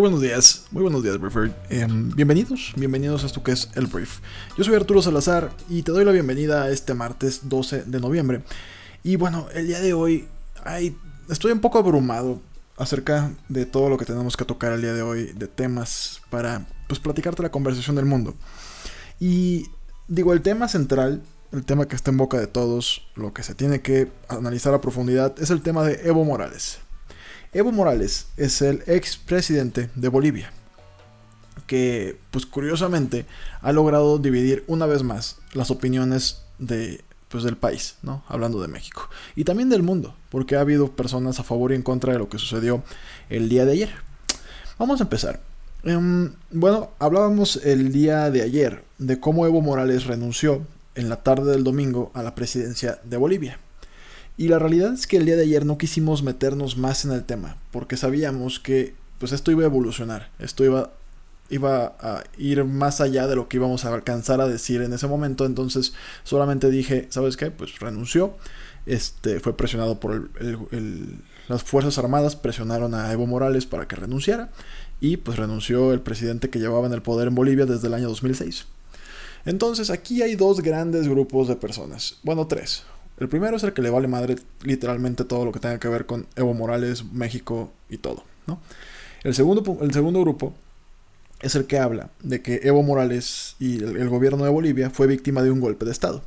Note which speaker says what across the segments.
Speaker 1: Buenos días, muy buenos días, Briefer. Em, bienvenidos, bienvenidos a esto que es el Brief. Yo soy Arturo Salazar y te doy la bienvenida a este martes 12 de noviembre. Y bueno, el día de hoy ay, estoy un poco abrumado acerca de todo lo que tenemos que tocar el día de hoy, de temas para pues platicarte la conversación del mundo. Y digo, el tema central, el tema que está en boca de todos, lo que se tiene que analizar a profundidad, es el tema de Evo Morales. Evo Morales es el ex presidente de Bolivia, que pues curiosamente ha logrado dividir una vez más las opiniones de, pues, del país, ¿no? Hablando de México. Y también del mundo, porque ha habido personas a favor y en contra de lo que sucedió el día de ayer. Vamos a empezar. Em, bueno, hablábamos el día de ayer de cómo Evo Morales renunció en la tarde del domingo a la presidencia de Bolivia. Y la realidad es que el día de ayer no quisimos meternos más en el tema, porque sabíamos que pues esto iba a evolucionar, esto iba, iba a ir más allá de lo que íbamos a alcanzar a decir en ese momento, entonces solamente dije, ¿sabes qué? Pues renunció, este, fue presionado por el, las Fuerzas Armadas, presionaron a Evo Morales para que renunciara, y pues renunció el presidente que llevaba en el poder en Bolivia desde el año 2006. Entonces aquí hay dos grandes grupos de personas, bueno, tres. El primero es el que le vale madre literalmente todo lo que tenga que ver con Evo Morales, México y todo, ¿no? El segundo, el segundo grupo es el que habla de que Evo Morales y el, gobierno de Bolivia fue víctima de un golpe de Estado.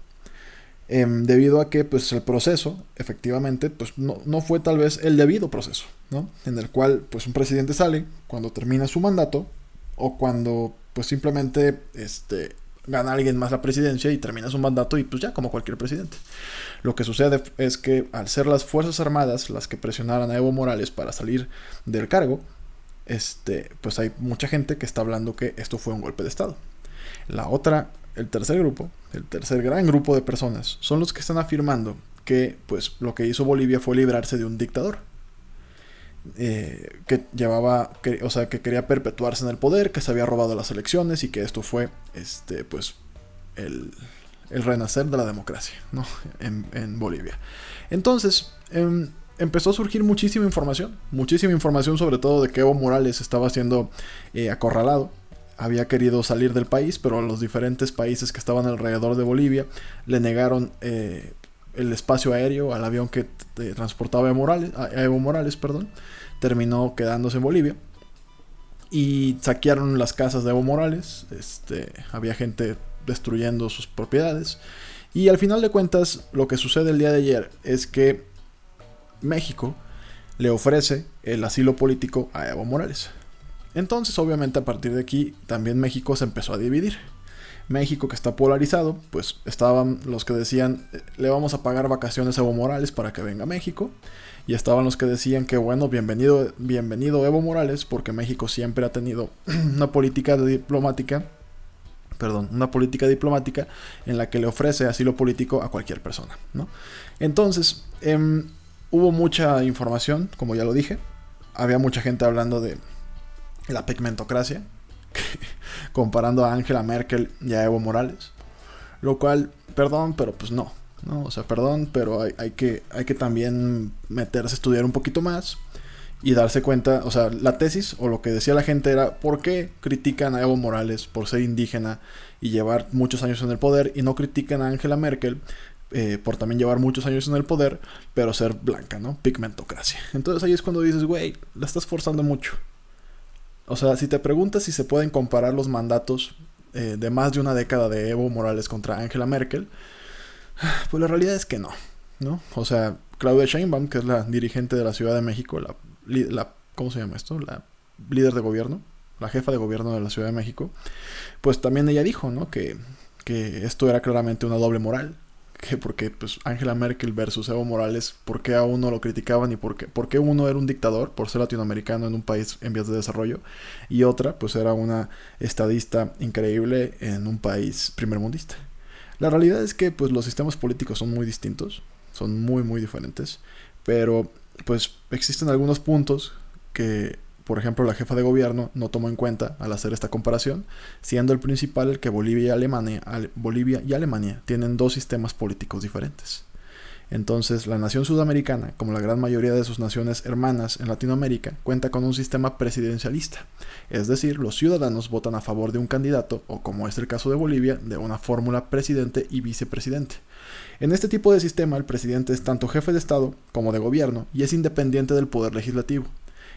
Speaker 1: Em, debido a que pues, el proceso, efectivamente, pues, no, no, fue tal vez el debido proceso, ¿no? En el cual pues, un presidente sale cuando termina su mandato o cuando pues, simplemente este, gana alguien más la presidencia y termina su mandato y pues ya como cualquier presidente. Lo que sucede es que al ser las Fuerzas Armadas las que presionaran a Evo Morales para salir del cargo, este, pues hay mucha gente que está hablando que esto fue un golpe de Estado. La otra, el tercer grupo, el tercer gran grupo de personas, son los que están afirmando que pues lo que hizo Bolivia fue librarse de un dictador. Eh, que llevaba, que, o sea, que quería perpetuarse en el poder, que se había robado las elecciones y que esto fue, este, pues, el, el renacer de la democracia, ¿no? En, Bolivia. Entonces, em, empezó a surgir muchísima información, muchísima información sobre todo de que Evo Morales estaba siendo eh, acorralado, había querido salir del país, pero los diferentes países que estaban alrededor de Bolivia le negaron eh, el espacio aéreo al avión que transportaba a, Morales, a Evo Morales, perdón, terminó quedándose en Bolivia y saquearon las casas de Evo Morales, este, había gente destruyendo sus propiedades y al final de cuentas lo que sucede el día de ayer es que México le ofrece el asilo político a Evo Morales. Entonces obviamente a partir de aquí también México se empezó a dividir. México que está polarizado, pues estaban los que decían le vamos a pagar vacaciones a Evo Morales para que venga a México y estaban los que decían que bueno, bienvenido bienvenido Evo Morales porque México siempre ha tenido una política diplomática perdón, una política diplomática en la que le ofrece asilo político a cualquier persona, ¿no? Entonces, em, hubo mucha información, como ya lo dije, había mucha gente hablando de la pigmentocracia, comparando a Angela Merkel y a Evo Morales. Lo cual, perdón, pero pues no. ¿no? O sea, perdón, pero hay, que, hay que también meterse a estudiar un poquito más y darse cuenta, o sea, la tesis o lo que decía la gente era, ¿por qué critican a Evo Morales por ser indígena y llevar muchos años en el poder y no critican a Angela Merkel eh, por también llevar muchos años en el poder, pero ser blanca, ¿no? Pigmentocracia. Entonces ahí es cuando dices, güey, la estás forzando mucho. O sea, si te preguntas si se pueden comparar los mandatos eh, de más de una década de Evo Morales contra Angela Merkel, pues la realidad es que no, ¿no? O sea, Claudia Sheinbaum, que es la dirigente de la Ciudad de México, la, la ¿cómo se llama esto? La líder de gobierno, la jefa de gobierno de la Ciudad de México, pues también ella dijo, ¿no? Que, que esto era claramente una doble moral, que porque pues Angela Merkel versus Evo Morales, ¿por qué a uno lo criticaban y por qué, por qué uno era un dictador por ser latinoamericano en un país en vías de desarrollo y otra pues era una estadista increíble en un país primermundista? La realidad es que pues los sistemas políticos son muy distintos, son muy muy diferentes, pero pues existen algunos puntos que por ejemplo, la jefa de gobierno no tomó en cuenta al hacer esta comparación, siendo el principal que Bolivia y Alemania, Bolivia y Alemania tienen dos sistemas políticos diferentes. Entonces, la nación sudamericana, como la gran mayoría de sus naciones hermanas en Latinoamérica, cuenta con un sistema presidencialista, es decir, los ciudadanos votan a favor de un candidato, o como es el caso de Bolivia, de una fórmula presidente y vicepresidente. En este tipo de sistema, el presidente es tanto jefe de Estado como de gobierno y es independiente del poder legislativo.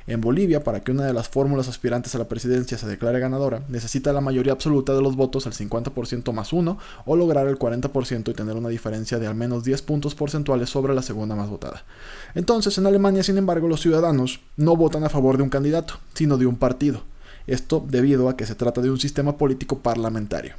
Speaker 1: En Bolivia, para que una de las fórmulas aspirantes a la presidencia se declare ganadora, necesita la mayoría absoluta de los votos, el 50% más uno, o lograr el 40% y tener una diferencia de al menos 10 puntos porcentuales sobre la segunda más votada. Entonces, en Alemania, sin embargo, los ciudadanos no votan a favor de un candidato, sino de un partido. Esto debido a que se trata de un sistema político parlamentario.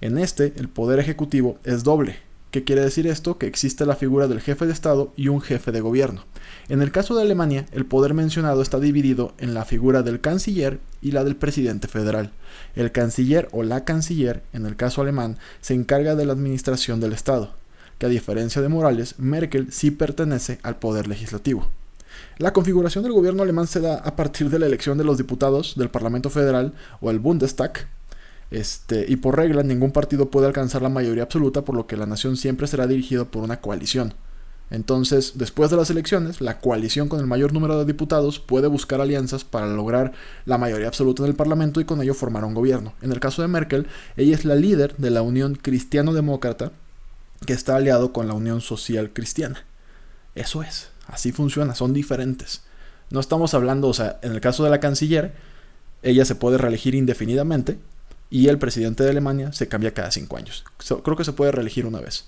Speaker 1: En este, el poder ejecutivo es doble, ¿Qué quiere decir esto? Que existe la figura del jefe de Estado y un jefe de gobierno. En el caso de Alemania, el poder mencionado está dividido en la figura del canciller y la del presidente federal. El canciller o la canciller, en el caso alemán, se encarga de la administración del Estado, que a diferencia de Morales, Merkel sí pertenece al poder legislativo. La configuración del gobierno alemán se da a partir de la elección de los diputados del Parlamento Federal o el Bundestag, este, y por regla, ningún partido puede alcanzar la mayoría absoluta, por lo que la nación siempre será dirigida por una coalición. Entonces, después de las elecciones, la coalición con el mayor número de diputados puede buscar alianzas para lograr la mayoría absoluta en el Parlamento y con ello formar un gobierno. En el caso de Merkel, ella es la líder de la Unión Cristiano-Demócrata que está aliado con la Unión Social Cristiana. Eso es, así funciona, son diferentes. No estamos hablando, o sea, en el caso de la canciller, ella se puede reelegir indefinidamente, y el presidente de Alemania se cambia cada cinco años. creo que se puede reelegir una vez.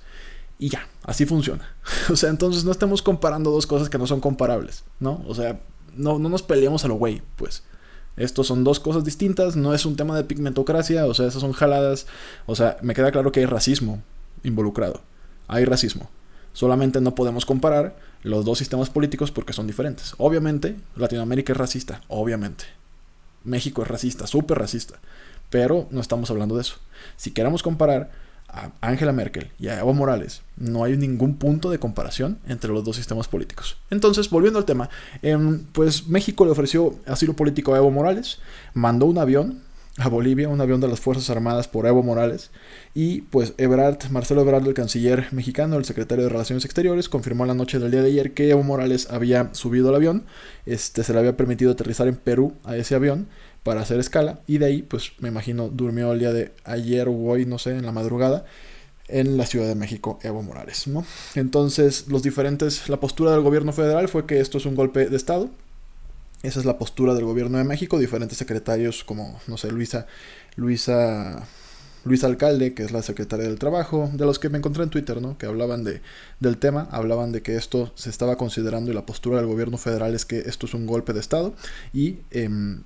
Speaker 1: Y ya, así funciona. o sea, entonces no estamos comparando dos cosas que no son comparables, ¿no? O sea, no, no nos peleemos a lo güey, pues. Estos son dos cosas distintas, no es un tema de pigmentocracia, o sea, esas son jaladas. O sea, me queda claro que hay racismo involucrado. Hay racismo. Solamente no podemos comparar los dos sistemas políticos porque son diferentes. Obviamente, Latinoamérica es racista, obviamente. México es racista, súper racista. Pero no estamos hablando de eso. Si queremos comparar a Angela Merkel y a Evo Morales, no hay ningún punto de comparación entre los dos sistemas políticos. Entonces, volviendo al tema, em, pues México le ofreció asilo político a Evo Morales, mandó un avión a Bolivia, un avión de las Fuerzas Armadas por Evo Morales, y pues Ebrard, Marcelo Ebrard, el canciller mexicano, el secretario de Relaciones Exteriores, confirmó la noche del día de ayer que Evo Morales había subido al avión, este, se le había permitido aterrizar en Perú a ese avión, para hacer escala y de ahí pues me imagino durmió el día de ayer o hoy, no sé, en la madrugada en la Ciudad de México Evo Morales, ¿no? Entonces, los diferentes la postura del gobierno federal fue que esto es un golpe de estado. Esa es la postura del gobierno de México, diferentes secretarios como no sé, Luisa Luisa Luisa Alcalde, que es la secretaria del Trabajo, de los que me encontré en Twitter, ¿no? que hablaban de, del tema, hablaban de que esto se estaba considerando y la postura del gobierno federal es que esto es un golpe de Estado y em,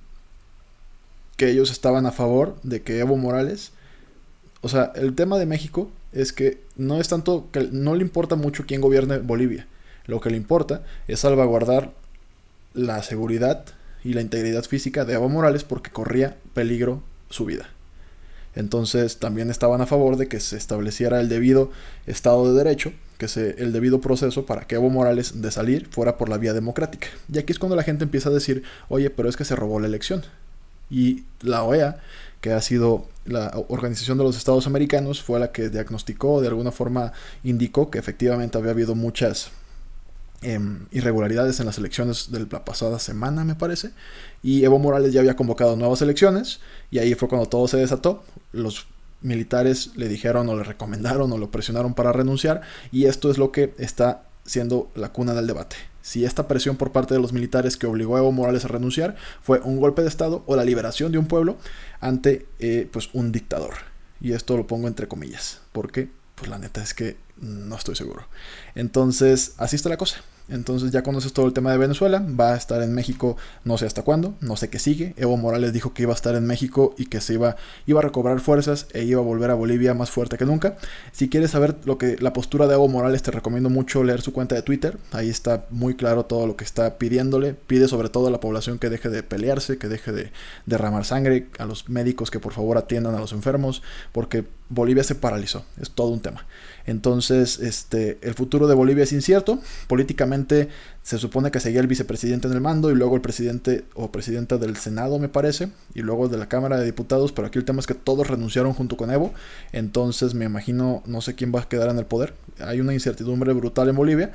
Speaker 1: que ellos estaban a favor de que Evo Morales, o sea, el tema de México es que no es tanto que no le importa mucho quién gobierne Bolivia, lo que le importa es salvaguardar la seguridad y la integridad física de Evo Morales porque corría peligro su vida. Entonces también estaban a favor de que se estableciera el debido Estado de Derecho, que se, el debido proceso para que Evo Morales de salir fuera por la vía democrática. Y aquí es cuando la gente empieza a decir, oye, pero es que se robó la elección. Y la OEA, que ha sido la Organización de los Estados Americanos, fue la que diagnosticó, de alguna forma indicó que efectivamente había habido muchas em, irregularidades en las elecciones de la pasada semana, me parece. Y Evo Morales ya había convocado nuevas elecciones y ahí fue cuando todo se desató. Los militares le dijeron o le recomendaron o lo presionaron para renunciar y esto es lo que está siendo la cuna del debate. Si esta presión por parte de los militares que obligó a Evo Morales a renunciar fue un golpe de Estado o la liberación de un pueblo ante eh, pues un dictador. Y esto lo pongo entre comillas, porque pues la neta es que no estoy seguro. Entonces, así está la cosa. Entonces ya conoces todo el tema de Venezuela, va a estar en México no sé hasta cuándo, no sé qué sigue. Evo Morales dijo que iba a estar en México y que se iba, iba a recobrar fuerzas e iba a volver a Bolivia más fuerte que nunca. Si quieres saber lo que la postura de Evo Morales, te recomiendo mucho leer su cuenta de Twitter. Ahí está muy claro todo lo que está pidiéndole. Pide sobre todo a la población que deje de pelearse, que deje de derramar sangre, a los médicos que por favor atiendan a los enfermos, porque Bolivia se paralizó. Es todo un tema. Entonces, este, el futuro de Bolivia es incierto. Políticamente se supone que seguía el vicepresidente en el mando y luego el presidente o presidenta del Senado, me parece, y luego de la Cámara de Diputados, pero aquí el tema es que todos renunciaron junto con Evo. Entonces, me imagino, no sé quién va a quedar en el poder. Hay una incertidumbre brutal en Bolivia.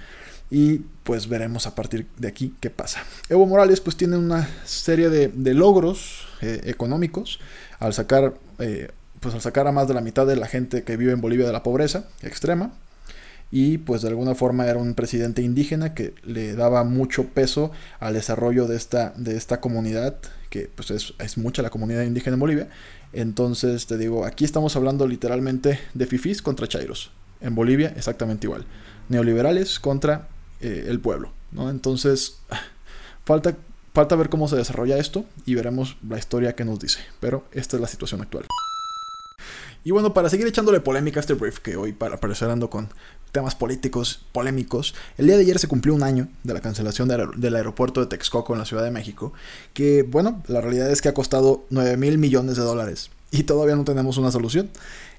Speaker 1: Y pues veremos a partir de aquí qué pasa. Evo Morales pues tiene una serie de, logros eh, económicos al sacar eh, pues al sacar a más de la mitad de la gente que vive en Bolivia de la pobreza extrema, y pues de alguna forma era un presidente indígena que le daba mucho peso al desarrollo de esta, de esta comunidad, que pues es, es mucha la comunidad indígena en Bolivia. Entonces te digo, aquí estamos hablando literalmente de fifís contra chairos. En Bolivia exactamente igual. Neoliberales contra eh, el pueblo. ¿no? Entonces falta, falta ver cómo se desarrolla esto y veremos la historia que nos dice. Pero esta es la situación actual. Y bueno, para seguir echándole polémica a este brief, que hoy para aparecer ando con temas políticos polémicos, el día de ayer se cumplió un año de la cancelación del aeropuerto de Texcoco en la Ciudad de México, que bueno, la realidad es que ha costado 9 mil millones de dólares y todavía no tenemos una solución.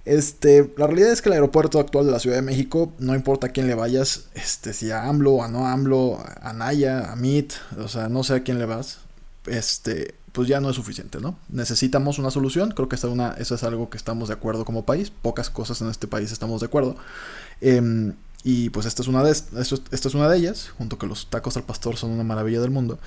Speaker 1: Este, la realidad es que el aeropuerto actual de la Ciudad de México, no importa a quién le vayas, este, si a AMLO, a no AMLO, a Naya, a MIT, o sea, no sé a quién le vas, este, pues ya no es suficiente, ¿no? Necesitamos una solución, creo que esta una, eso es algo que estamos de acuerdo como país, pocas cosas en este país estamos de acuerdo. Em, y pues esta es, una de, esta es una de ellas, junto con los tacos al pastor son una maravilla del mundo.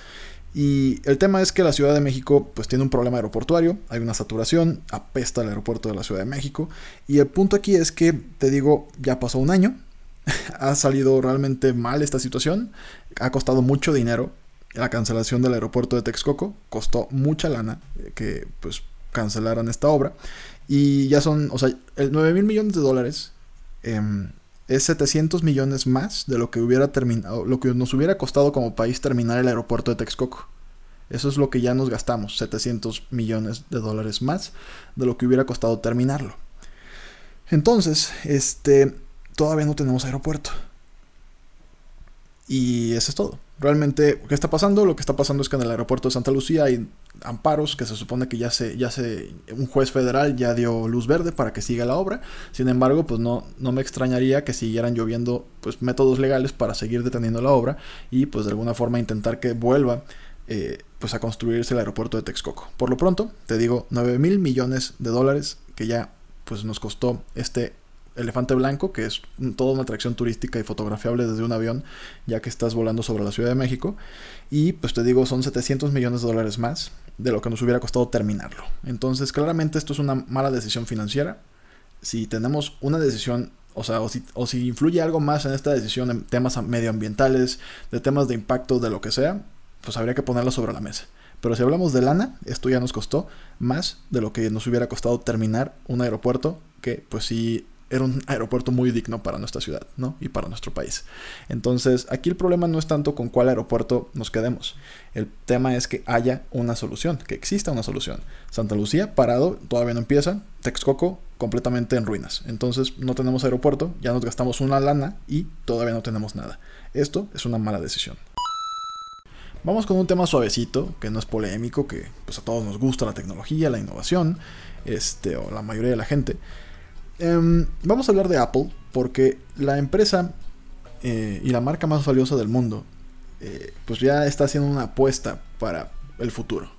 Speaker 1: Y el tema es que la Ciudad de México pues tiene un problema aeroportuario, hay una saturación, apesta el aeropuerto de la Ciudad de México. Y el punto aquí es que, te digo, ya pasó un año, ha salido realmente mal esta situación, ha costado mucho dinero, la cancelación del aeropuerto de Texcoco costó mucha lana eh, que pues cancelaran esta obra y ya son, o sea, el 9 mil millones de dólares em, es 700 millones más de lo que hubiera terminado, lo que nos hubiera costado como país terminar el aeropuerto de Texcoco. Eso es lo que ya nos gastamos, 700 millones de dólares más de lo que hubiera costado terminarlo. Entonces, este, todavía no tenemos aeropuerto. Y eso es todo. Realmente, ¿qué está pasando? Lo que está pasando es que en el aeropuerto de Santa Lucía hay amparos que se supone que ya se, ya se, un juez federal ya dio luz verde para que siga la obra. Sin embargo, pues no, no me extrañaría que siguieran lloviendo pues métodos legales para seguir deteniendo la obra y pues de alguna forma intentar que vuelva eh, pues a construirse el aeropuerto de Texcoco. Por lo pronto, te digo, 9 mil millones de dólares que ya pues nos costó este Elefante Blanco, que es toda una atracción turística y fotografiable desde un avión, ya que estás volando sobre la Ciudad de México. Y pues te digo, son 700 millones de dólares más de lo que nos hubiera costado terminarlo. Entonces, claramente esto es una mala decisión financiera. Si tenemos una decisión, o sea, o si, influye algo más en esta decisión en temas medioambientales, de temas de impacto, de lo que sea, pues habría que ponerlo sobre la mesa. Pero si hablamos de lana, esto ya nos costó más de lo que nos hubiera costado terminar un aeropuerto que pues sí era un aeropuerto muy digno para nuestra ciudad, ¿no? Y para nuestro país. Entonces, aquí el problema no es tanto con cuál aeropuerto nos quedemos. El tema es que haya una solución, que exista una solución. Santa Lucía, parado, todavía no empieza. Texcoco, completamente en ruinas. Entonces, no tenemos aeropuerto, ya nos gastamos una lana y todavía no tenemos nada. Esto es una mala decisión. Vamos con un tema suavecito, que no es polémico, que pues a todos nos gusta la tecnología, la innovación, este, o la mayoría de la gente. Em, vamos a hablar de Apple porque la empresa eh, y la marca más valiosa del mundo eh, pues ya está haciendo una apuesta para el futuro.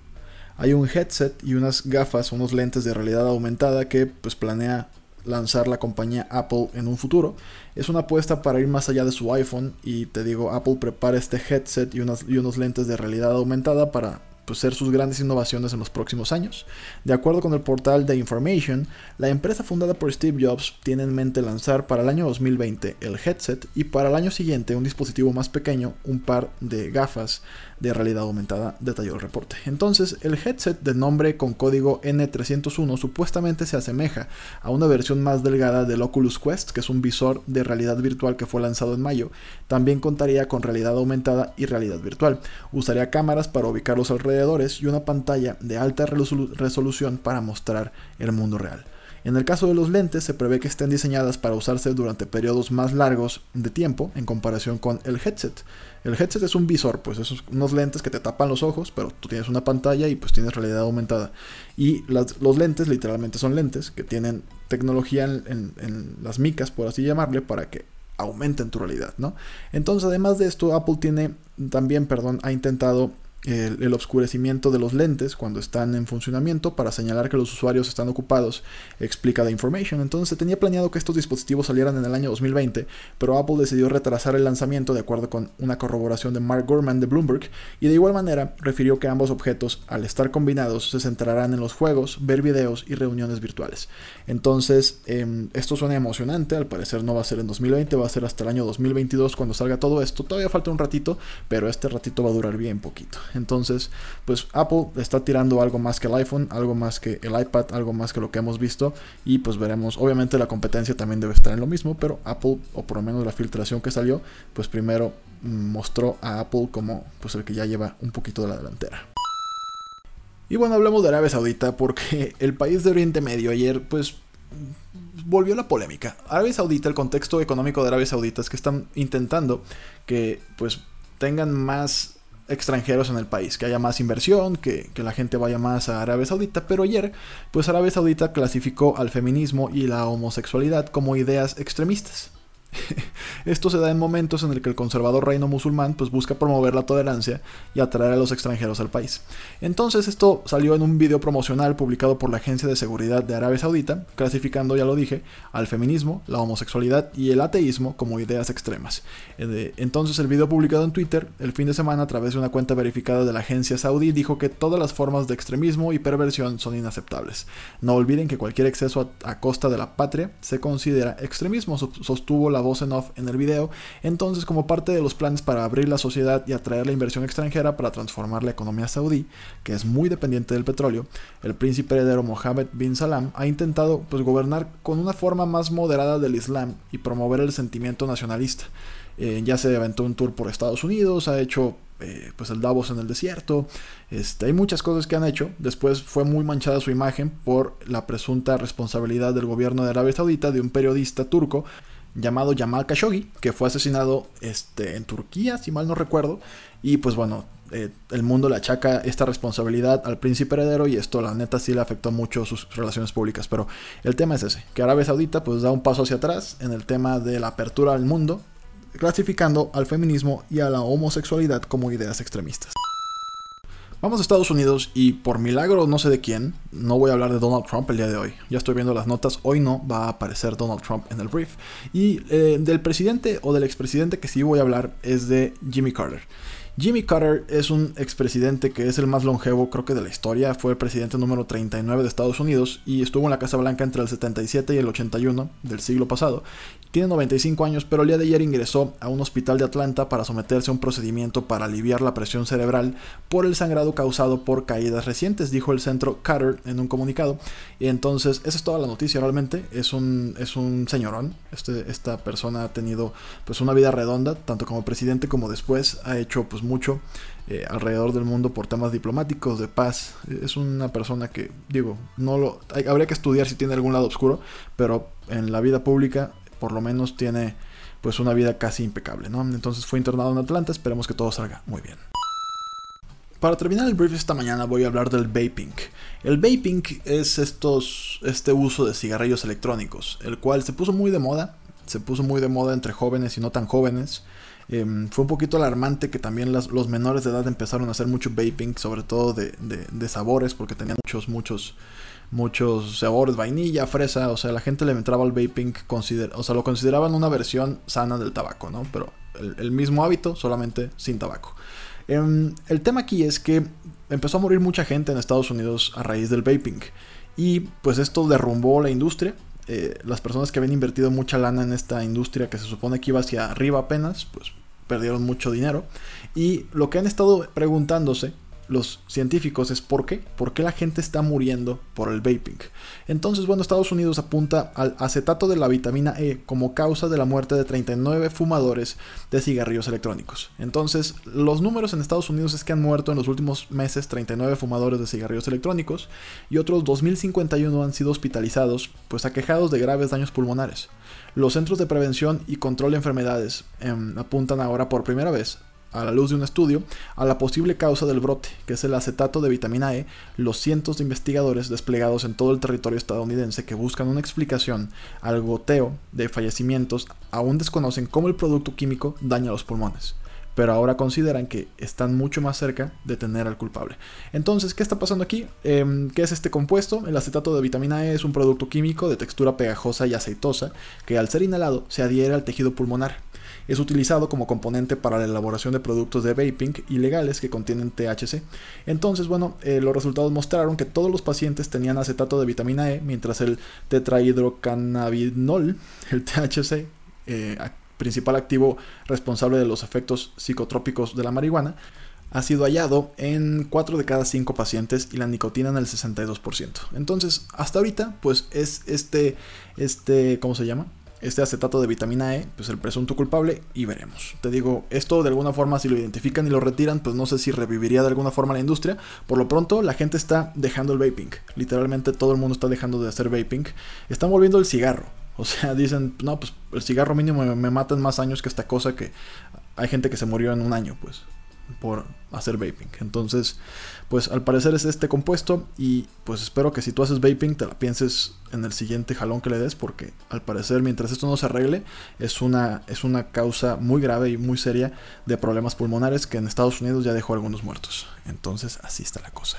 Speaker 1: Hay un headset y unas gafas, unos lentes de realidad aumentada que pues planea lanzar la compañía Apple en un futuro. Es una apuesta para ir más allá de su iPhone y te digo, Apple prepara este headset y, y unos lentes de realidad aumentada para pues, ser sus grandes innovaciones en los próximos años. De acuerdo con el portal The Information, la empresa fundada por Steve Jobs tiene en mente lanzar para el año 2020 el headset y para el año siguiente un dispositivo más pequeño, un par de gafas de realidad aumentada, detalló el reporte. Entonces, el headset de nombre con código N301 supuestamente se asemeja a una versión más delgada del Oculus Quest, que es un visor de realidad virtual que fue lanzado en mayo. También contaría con realidad aumentada y realidad virtual. Usaría cámaras para ubicar los alrededores y una pantalla de alta resolución para mostrar el mundo real. En el caso de los lentes, se prevé que estén diseñadas para usarse durante periodos más largos de tiempo en comparación con el headset. El headset es un visor, pues esos unos lentes que te tapan los ojos, pero tú tienes una pantalla y pues tienes realidad aumentada. Y los lentes literalmente son lentes que tienen tecnología en, las micas, por así llamarle, para que aumenten tu realidad, ¿no? Entonces, además de esto, Apple tiene también, perdón, ha intentado el, el, oscurecimiento de los lentes cuando están en funcionamiento para señalar que los usuarios están ocupados, explica The Information. Entonces se tenía planeado que estos dispositivos salieran en el año 2020, pero Apple decidió retrasar el lanzamiento de acuerdo con una corroboración de Mark Gurman de Bloomberg, y de igual manera refirió que ambos objetos, al estar combinados, se centrarán en los juegos, ver videos y reuniones virtuales. Entonces, eh, esto suena emocionante, al parecer no va a ser en 2020, va a ser hasta el año 2022 cuando salga todo esto. Todavía falta un ratito, pero este ratito va a durar bien poquito. Entonces, pues Apple está tirando algo más que el iPhone, algo más que el iPad, algo más que lo que hemos visto y pues veremos, obviamente la competencia también debe estar en lo mismo, pero Apple, o por lo menos la filtración que salió, pues primero mm, mostró a Apple como pues el que ya lleva un poquito de la delantera. Y bueno, hablemos de Arabia Saudita porque el país de Oriente Medio ayer pues volvió la polémica. Arabia Saudita, el contexto económico de Arabia Saudita es que están intentando que pues tengan más extranjeros en el país, que haya más inversión, que, que, la gente vaya más a Arabia Saudita, pero ayer, pues Arabia Saudita clasificó al feminismo y la homosexualidad como ideas extremistas. Esto se da en momentos en el que el conservador reino musulmán pues busca promover la tolerancia y atraer a los extranjeros al país. Entonces esto salió en un video promocional publicado por la Agencia de Seguridad de Arabia Saudita, clasificando, ya lo dije, al feminismo, la homosexualidad y el ateísmo como ideas extremas. Eh, entonces el video publicado en Twitter el fin de semana a través de una cuenta verificada de la agencia saudí dijo que todas las formas de extremismo y perversión son inaceptables. No olviden que cualquier exceso a, a costa de la patria se considera extremismo, sostuvo la voz en off en el video, entonces como parte de los planes para abrir la sociedad y atraer la inversión extranjera para transformar la economía saudí, que es muy dependiente del petróleo, el príncipe heredero Mohammed bin Salam ha intentado pues, gobernar con una forma más moderada del Islam y promover el sentimiento nacionalista. Eh, ya se aventó un tour por Estados Unidos, ha hecho eh, pues el Davos en el desierto. Este, hay muchas cosas que han hecho. Después fue muy manchada su imagen por la presunta responsabilidad del gobierno de Arabia Saudita de un periodista turco llamado Jamal Khashoggi, que fue asesinado este, en Turquía, si mal no recuerdo. Y pues bueno, eh, el mundo le achaca esta responsabilidad al príncipe heredero y esto la neta sí le afectó mucho sus relaciones públicas. Pero el tema es ese, que Arabia Saudita pues da un paso hacia atrás en el tema de la apertura al mundo, clasificando al feminismo y a la homosexualidad como ideas extremistas. Vamos a Estados Unidos y por milagro no sé de quién, no voy a hablar de Donald Trump el día de hoy. Ya estoy viendo las notas, hoy no va a aparecer Donald Trump en el brief. Y eh, del presidente o del expresidente que sí voy a hablar es de Jimmy Carter. Jimmy Carter es un expresidente que es el más longevo, creo que de la historia. Fue el presidente número 39 de Estados Unidos y estuvo en la Casa Blanca entre el 77 y el 81 del siglo pasado. Tiene 95 años, pero el día de ayer ingresó a un hospital de Atlanta para someterse a un procedimiento para aliviar la presión cerebral por el sangrado causado por caídas recientes, dijo el centro Carter en un comunicado. Y entonces, esa es toda la noticia realmente. Es un, es un señorón. Este, esta persona ha tenido pues una vida redonda, tanto como presidente como después. Ha hecho pues mucho eh, alrededor del mundo por temas diplomáticos, de paz. Es una persona que, digo, no lo habría que estudiar si tiene algún lado oscuro, pero en la vida pública por lo menos tiene pues una vida casi impecable, ¿no? Entonces fue internado en Atlanta, esperemos que todo salga muy bien. Para terminar el brief esta mañana voy a hablar del vaping. El vaping es estos, este uso de cigarrillos electrónicos, el cual se puso muy de moda se puso muy de moda entre jóvenes y no tan jóvenes. Em, fue un poquito alarmante que también los menores de edad empezaron a hacer mucho vaping, sobre todo de, sabores, porque tenían muchos, muchos, muchos sabores, vainilla, fresa, o sea, la gente le entraba al vaping, o sea, lo consideraban una versión sana del tabaco, ¿no? Pero el, mismo hábito, solamente sin tabaco. Em, el tema aquí es que empezó a morir mucha gente en Estados Unidos a raíz del vaping. Y pues esto derrumbó la industria. Eh, las personas que habían invertido mucha lana en esta industria que se supone que iba hacia arriba apenas, pues perdieron mucho dinero. Y lo que han estado preguntándose los científicos es por qué, por qué la gente está muriendo por el vaping. Entonces, bueno, Estados Unidos apunta al acetato de la vitamina E como causa de la muerte de 39 fumadores de cigarrillos electrónicos. Entonces, los números en Estados Unidos es que han muerto en los últimos meses 39 fumadores de cigarrillos electrónicos y otros 2051 han sido hospitalizados, pues aquejados de graves daños pulmonares. Los Centros de Prevención y Control de Enfermedades em, apuntan ahora por primera vez a la luz de un estudio, a la posible causa del brote, que es el acetato de vitamina E, los cientos de investigadores desplegados en todo el territorio estadounidense que buscan una explicación al goteo de fallecimientos aún desconocen cómo el producto químico daña los pulmones pero ahora consideran que están mucho más cerca de tener al culpable. Entonces, ¿qué está pasando aquí? Em, ¿Qué es este compuesto? El acetato de vitamina E es un producto químico de textura pegajosa y aceitosa que al ser inhalado se adhiere al tejido pulmonar es utilizado como componente para la elaboración de productos de vaping ilegales que contienen THC. Entonces, bueno, eh, los resultados mostraron que todos los pacientes tenían acetato de vitamina E, mientras el tetrahidrocannabinol, el THC, eh, principal activo responsable de los efectos psicotrópicos de la marihuana, ha sido hallado en 4 de cada 5 pacientes y la nicotina en el 62%. Entonces, hasta ahorita, pues es este, este, ¿cómo se llama? Este acetato de vitamina E, pues el presunto culpable y veremos. Te digo, esto de alguna forma si lo identifican y lo retiran, pues no sé si reviviría de alguna forma la industria. Por lo pronto la gente está dejando el vaping. Literalmente todo el mundo está dejando de hacer vaping. Están volviendo el cigarro. O sea, dicen, no, pues el cigarro mínimo me, me mata en más años que esta cosa que hay gente que se murió en un año, pues por hacer vaping. Entonces, pues al parecer es este compuesto y pues espero que si tú haces vaping te la pienses en el siguiente jalón que le des porque al parecer mientras esto no se arregle es una, es una causa muy grave y muy seria de problemas pulmonares que en Estados Unidos ya dejó algunos muertos. Entonces así está la cosa.